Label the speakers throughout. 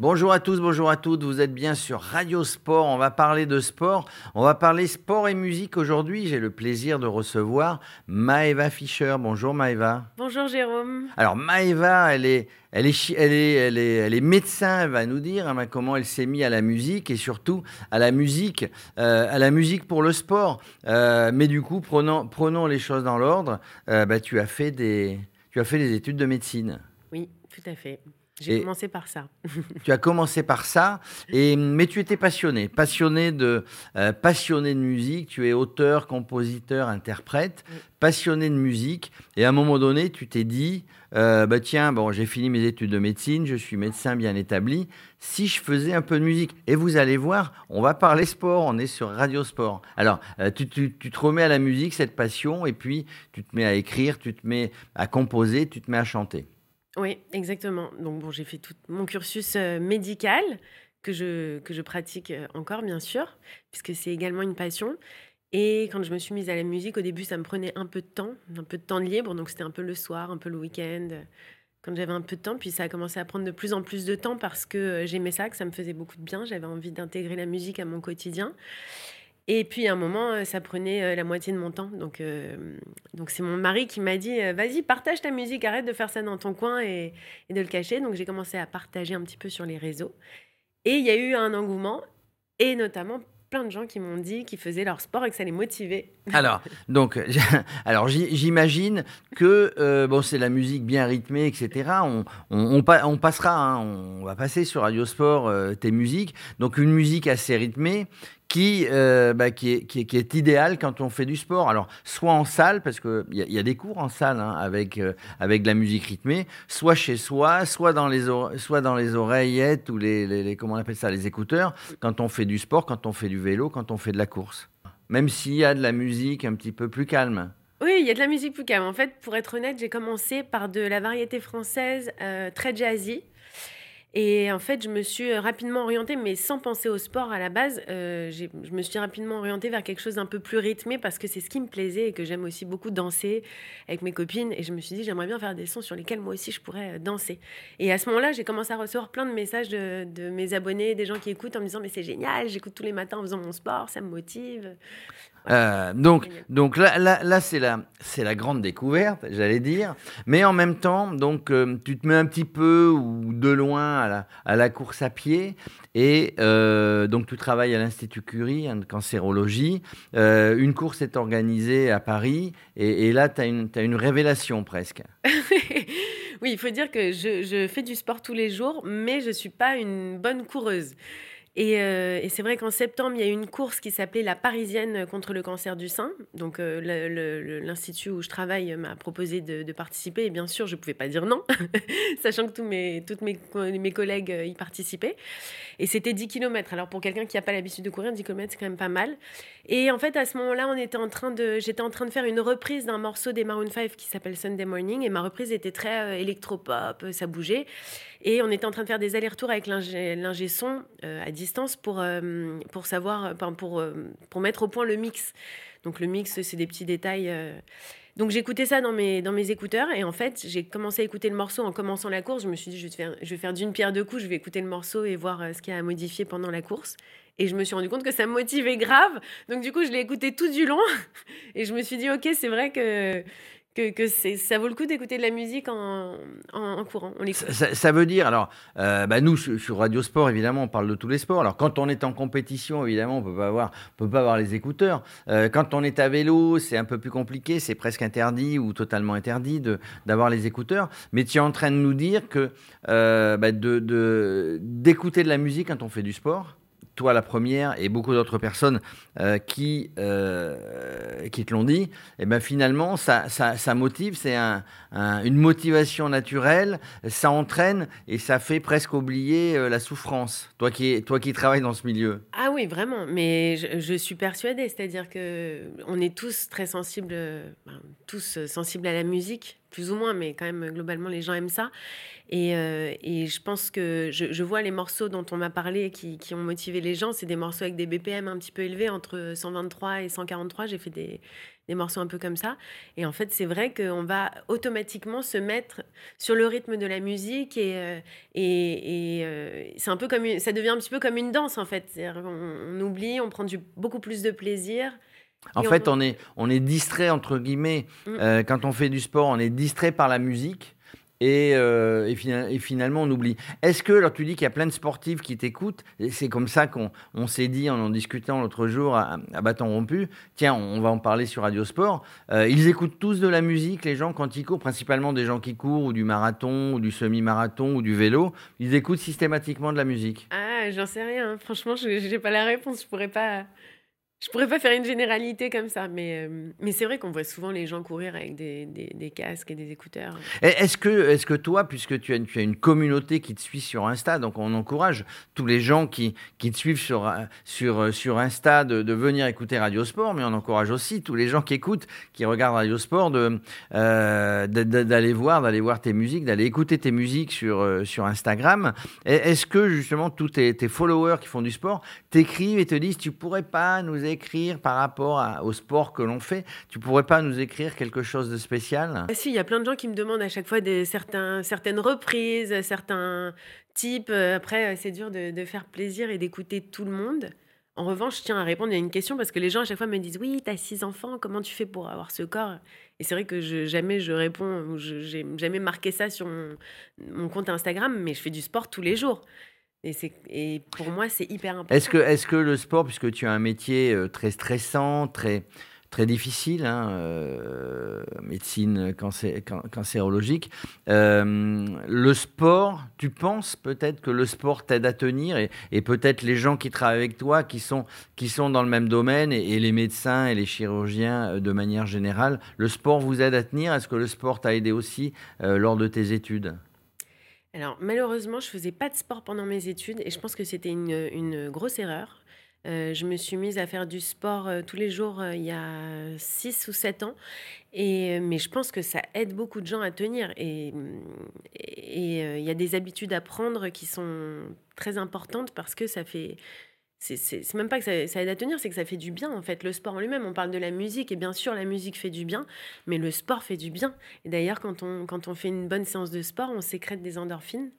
Speaker 1: Bonjour à tous, bonjour à toutes. Vous êtes bien sur Radio Sport. On va parler de sport. On va parler sport et musique aujourd'hui. J'ai le plaisir de recevoir Maëva Fischer. Bonjour Maëva.
Speaker 2: Bonjour Jérôme.
Speaker 1: Alors Maëva, elle est, elle est, elle est, elle est, elle est médecin. Elle va nous dire hein, comment elle s'est mise à la musique et surtout à la musique, euh, à la musique pour le sport. Euh, mais du coup, prenons, prenons les choses dans l'ordre. Euh, bah, tu as fait des, tu as fait des études de médecine.
Speaker 2: Oui, tout à fait. J'ai commencé par ça.
Speaker 1: tu as commencé par ça, et, mais tu étais passionné, passionné de, euh, passionné de musique. Tu es auteur, compositeur, interprète, passionné de musique. Et à un moment donné, tu t'es dit, euh, bah tiens, bon, j'ai fini mes études de médecine, je suis médecin bien établi. Si je faisais un peu de musique, et vous allez voir, on va parler sport, on est sur Radio Sport. Alors, euh, tu, tu, tu, te remets à la musique, cette passion, et puis tu te mets à écrire, tu te mets à composer, tu te mets à chanter.
Speaker 2: Oui, exactement. Donc bon, j'ai fait tout mon cursus euh, médical que je, que je pratique euh, encore, bien sûr, puisque c'est également une passion. Et quand je me suis mise à la musique, au début, ça me prenait un peu de temps, un peu de temps libre. Donc c'était un peu le soir, un peu le week-end, quand j'avais un peu de temps. Puis ça a commencé à prendre de plus en plus de temps parce que euh, j'aimais ça, que ça me faisait beaucoup de bien. J'avais envie d'intégrer la musique à mon quotidien. Et puis à un moment, euh, ça prenait euh, la moitié de mon temps. Donc, euh, donc c'est mon mari qui m'a dit Vas-y, partage ta musique, arrête de faire ça dans ton coin et, de le cacher. Donc j'ai commencé à partager un petit peu sur les réseaux. Et il y a eu un engouement, et notamment plein de gens qui m'ont dit qu'ils faisaient leur sport et que ça les motivait.
Speaker 1: Alors, donc, alors j'imagine que bon, c'est la musique bien rythmée, etc. On, on, passera, hein, on va passer sur Radio Sport tes musiques. Donc, une musique assez rythmée qui, euh, bah, qui, est, idéal quand on fait du sport. Alors, soit en salle, parce qu'il y, y, a des cours en salle hein, avec, euh, avec de la musique rythmée, soit chez soi, soit dans les, soit les oreillettes ou les, comment on appelle ça, les écouteurs, quand on fait du sport, quand on fait du vélo, quand on fait de la course. Même s'il y a de la musique un petit peu plus calme.
Speaker 2: Oui, il y a de la musique plus calme. En fait, pour être honnête, j'ai commencé par de la variété française euh, très jazzy. Et en fait, je me suis euh, rapidement orientée, mais sans penser au sport à la base. Euh, je me suis rapidement orientée vers quelque chose d'un peu plus rythmé parce que c'est ce qui me plaisait et que j'aime aussi beaucoup danser avec mes copines. Et je me suis dit, j'aimerais bien faire des sons sur lesquels moi aussi je pourrais euh, danser. Et à ce moment-là, j'ai commencé à recevoir plein de messages de, de, mes abonnés, des gens qui écoutent en me disant, mais c'est génial, j'écoute tous les matins en faisant mon sport, ça me motive.
Speaker 1: Euh, donc, donc là, là, là c'est la, c'est la grande découverte, j'allais dire. Mais en même temps, donc, euh, tu te mets un petit peu ou de loin à la, à la course à pied. Et euh, donc, tu travailles à l'Institut Curie en cancérologie. Une course est organisée à Paris. Et, et là, tu as une, as une révélation presque.
Speaker 2: oui, il faut dire que je, je, fais du sport tous les jours, mais je ne suis pas une bonne coureuse. Et, euh, et c'est vrai qu'en septembre, il y a eu une course qui s'appelait la Parisienne contre le cancer du sein. Donc euh, l'institut où je travaille m'a proposé de, participer. Et bien sûr, je ne pouvais pas dire non, sachant que tous mes, toutes mes, mes collègues euh, y participaient. Et c'était 10 km. Alors pour quelqu'un qui n'a pas l'habitude de courir, 10 km, c'est quand même pas mal. Et en fait, à ce moment-là, on était en train de, j'étais en train de faire une reprise d'un morceau des Maroon 5 qui s'appelle Sunday Morning. Et ma reprise était très électropop, ça bougeait. Et on était en train de faire des allers-retours avec l'ingé son à pour, euh, pour savoir, pour, euh, pour mettre au point le mix. Donc le mix, c'est des petits détails. Donc j'écoutais ça dans mes, dans mes écouteurs et en fait j'ai commencé à écouter le morceau en commençant la course. Je me suis dit je vais faire, je vais faire d'une pierre deux coups, je vais écouter le morceau et voir ce qu'il y a à modifier pendant la course. Et je me suis rendu compte que ça me motivait grave. Donc du coup je l'ai écouté tout du long et je me suis dit ok c'est vrai que que, ça vaut le coup d'écouter de la musique en, en, courant.
Speaker 1: Ça, veut dire, alors, euh, bah nous, sur Radio Sport, évidemment, on parle de tous les sports. Alors, quand on est en compétition, évidemment, on on peut pas avoir les écouteurs. Euh, quand on est à vélo, c'est un peu plus compliqué, c'est presque interdit ou totalement interdit d'avoir les écouteurs. Mais tu es en train de nous dire que euh, bah d'écouter de la musique quand on fait du sport, toi la première et beaucoup d'autres personnes euh, qui, euh, qui te l'ont dit, et eh ben finalement, ça, ça, motive, c'est un, un, une motivation naturelle, ça entraîne et ça fait presque oublier euh, la souffrance, toi qui, toi qui travailles dans ce milieu.
Speaker 2: Ah oui, vraiment, mais je, je suis persuadée, c'est-à-dire que on est tous très sensibles, ben, tous sensibles à la musique, plus ou moins, mais quand même, globalement, les gens aiment ça. Et, euh, et je pense que je, je, vois les morceaux dont on m'a parlé qui, qui, ont motivé les gens. C'est des morceaux avec des BPM un petit peu élevés, entre 123 et 143. J'ai fait des, des, morceaux un peu comme ça. Et en fait, c'est vrai qu'on va automatiquement se mettre sur le rythme de la musique. Et, euh, et, et euh, c'est un peu comme ça devient un petit peu comme une danse, en fait. On, on, oublie, on prend du, beaucoup plus de plaisir.
Speaker 1: En fait, on... on... est, on est distrait, entre guillemets. Mmh. Euh, quand on fait du sport, on est distrait par la musique. Et, euh, et, et, finalement, on oublie. Est-ce que, alors tu dis qu'il y a plein de sportifs qui t'écoutent, c'est comme ça qu'on on, s'est dit en en discutant l'autre jour à, à, bâton rompu, tiens, on va en parler sur Radio Sport, euh, ils écoutent tous de la musique, les gens, quand ils courent, principalement des gens qui courent, ou du marathon, ou du semi-marathon, ou du vélo, ils écoutent systématiquement de la musique.
Speaker 2: Ah, j'en sais rien, franchement, je n'ai pas la réponse, je pourrais pas... Je pourrais pas faire une généralité comme ça, mais, euh, mais c'est vrai qu'on voit souvent les gens courir avec des, des, casques et des écouteurs.
Speaker 1: Est-ce que, est que toi, puisque tu as, une communauté qui te suit sur Insta, donc on encourage tous les gens qui, qui te suivent sur, sur, sur Insta de, venir écouter Radio Sport, mais on encourage aussi tous les gens qui écoutent, qui regardent Radio Sport, euh, d'aller voir, d'aller voir tes musiques, d'aller écouter tes musiques sur, euh, sur Instagram. Est-ce que justement tous tes, followers qui font du sport t'écrivent et te disent tu pourrais pas nous écrire par rapport au sport que l'on fait Tu pourrais pas nous écrire quelque chose de spécial?
Speaker 2: Ah, Si, il y a plein de gens qui me demandent à chaque fois des, certains, certaines reprises, certains types. Après, c'est dur de, faire plaisir et d'écouter tout le monde. En revanche, je tiens à répondre à une question parce que les gens à chaque fois me disent Oui, tu as six enfants, comment tu fais pour avoir ce corps? Et c'est vrai que je, jamais je réponds, j'ai jamais marqué ça sur mon compte Instagram, mais je fais du sport tous les jours. Et, et, pour moi, c'est hyper important.
Speaker 1: Est-ce que, est que le sport, puisque tu as un métier euh, très stressant, très, très difficile, hein, euh, médecine cancé cancérologique, euh, le sport, tu penses peut-être que le sport t'aide à tenir et, peut-être les gens qui travaillent avec toi, qui sont, qui sont dans le même domaine, et, les médecins et les chirurgiens de manière générale, le sport vous aide à tenir? Est-ce que le sport t'a aidé aussi lors de tes études?
Speaker 2: Alors malheureusement, je faisais pas de sport pendant mes études et je pense que c'était une, une, grosse erreur. Euh, je me suis mise à faire du sport euh, tous les jours euh, il y a 6 ou 7 ans. Et, mais je pense que ça aide beaucoup de gens à tenir. Et il y a des habitudes à prendre qui sont très importantes parce que ça fait c'est même pas que ça, ça aide à tenir, c'est que ça fait du bien en fait. Le sport en lui-même, on parle de la musique et bien sûr la musique fait du bien, mais le sport fait du bien. Et d'ailleurs, quand on, quand on fait une bonne séance de sport, on sécrète des endorphines.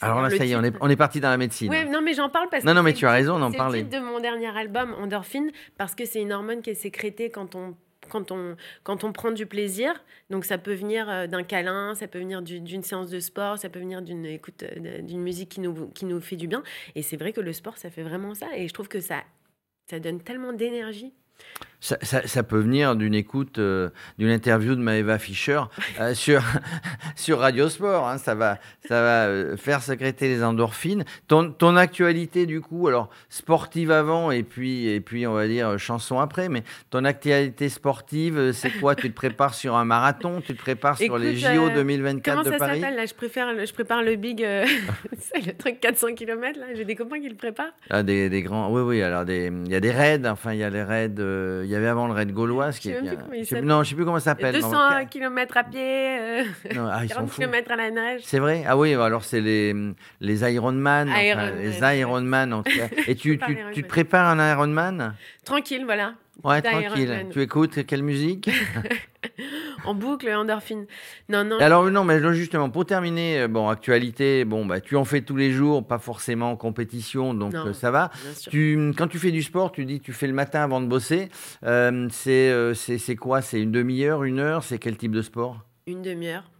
Speaker 1: Alors là, ça y est, on est, on est parti dans la médecine.
Speaker 2: Oui, non, mais j'en parle parce
Speaker 1: non, que. Non, mais tu as raison d'en parler.
Speaker 2: C'est le titre de mon dernier album, Endorphine, parce que c'est une hormone qui est sécrétée quand on quand on, quand on prend du plaisir. Donc ça peut venir euh, d'un câlin, ça peut venir d'une séance de sport, ça peut venir d'une écoute euh, d'une musique qui nous, qui nous fait du bien. Et c'est vrai que le sport, ça fait vraiment ça. Et je trouve que ça, ça donne tellement d'énergie.
Speaker 1: Ça, ça, ça, peut venir d'une écoute, euh, d'une interview de Maeva Fischer euh, sur, sur Radio Sport. Hein, ça va, ça va euh, faire sécréter les endorphines. Ton, ton, actualité, du coup, alors sportive avant et puis, et puis, on va dire, chanson après, mais ton actualité sportive, c'est quoi? Tu te prépares sur un marathon? Tu te prépares
Speaker 2: Écoute,
Speaker 1: sur les JO 2024
Speaker 2: de
Speaker 1: Paris
Speaker 2: Comment ça s'appelle Là, je, préfère, je prépare le big, le truc 400 km. J'ai des copains qui le préparent.
Speaker 1: Ah, des, des grands, oui, oui. Alors, il y a des raids, enfin, il y a les raids. Il y avait avant le raid gauloise. Qui
Speaker 2: je
Speaker 1: est
Speaker 2: bien...
Speaker 1: je non, je sais plus comment ça s'appelle.
Speaker 2: 200 km à pied, euh, non, ah, 40 km à la nage.
Speaker 1: C'est vrai? Ah oui, alors c'est les, les Ironman.
Speaker 2: Iron
Speaker 1: enfin, les Ironman. En Et tu, tu, tu, te prépares un Ironman
Speaker 2: Tranquille, voilà.
Speaker 1: Ouais, tranquille. Tu écoutes quelle musique?
Speaker 2: En boucle, endorphine. Non, non.
Speaker 1: Alors non, mais justement, pour terminer, bon, actualité, bon, bah, tu en fais tous les jours, pas forcément en compétition, donc
Speaker 2: non,
Speaker 1: euh, ça va. Tu, quand tu fais du sport, tu dis, tu fais le matin avant de bosser. Euh, c'est, euh, c'est quoi? C'est une demi-heure, une heure? C'est quel type de sport?
Speaker 2: Une demi-heure.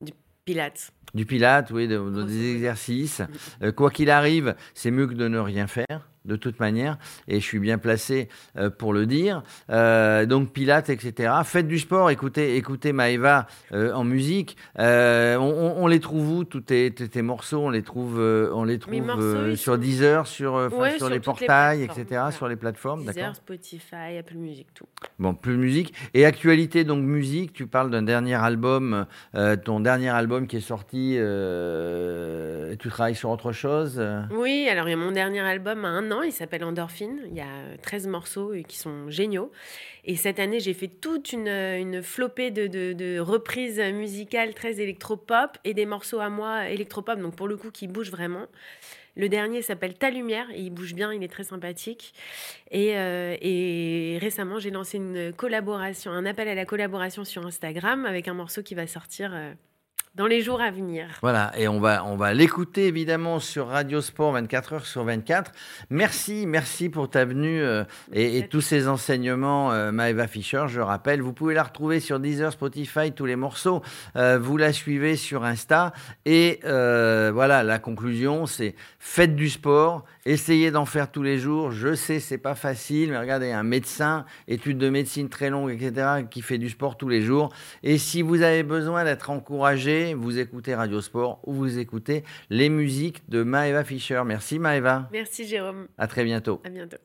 Speaker 2: Du pilates.
Speaker 1: Du pilates, oui, de, de, des exercices. Euh, quoi qu'il arrive, c'est mieux que de ne rien faire de toute manière, et je suis bien placé euh, pour le dire. Euh, donc Pilates, etc. Faites du sport, écoutez, écoutez Maëva euh, en musique. On, on, les trouve où tous tes, tes, morceaux? On les trouve, on les trouve morceaux, sur sont... Deezer, sur,
Speaker 2: ouais,
Speaker 1: sur,
Speaker 2: sur
Speaker 1: les portails, etc.
Speaker 2: Voilà.
Speaker 1: Sur les plateformes,
Speaker 2: Deezer, Spotify, Apple Music, tout.
Speaker 1: Bon, plus musique. Et actualité, donc musique, tu parles d'un dernier album, ton dernier album qui est sorti, tu travailles sur autre chose?
Speaker 2: Oui, alors il y a mon dernier album à un an il s'appelle Endorphine. Il y a 13 morceaux qui sont géniaux. Et cette année, j'ai fait toute une, une flopée de, reprises musicales très électropop et des morceaux à moi électropop, donc pour le coup qui bougent vraiment. Le dernier s'appelle Ta Lumière il bouge bien, il est très sympathique. Et, euh, récemment, j'ai lancé une collaboration, un appel à la collaboration sur Instagram avec un morceau qui va sortir euh, dans les jours à venir.
Speaker 1: Voilà, et on va, on va l'écouter évidemment sur Radio Sport 24 heures sur 24. Merci, merci pour ta venue euh, et, tous ces enseignements, euh, Maeva Fischer. Je rappelle, vous pouvez la retrouver sur Deezer, Spotify, tous les morceaux. Euh, vous la suivez sur Insta. Et voilà, la conclusion, c'est faites du sport, essayez d'en faire tous les jours. Je sais, c'est pas facile, mais regardez, un médecin, études de médecine très longues, etc., qui fait du sport tous les jours. Et si vous avez besoin d'être encouragé, vous écoutez Radio Sport ou vous écoutez les musiques de Maeva Fischer. Merci Maeva.
Speaker 2: Merci Jérôme.
Speaker 1: À très bientôt.
Speaker 2: À bientôt.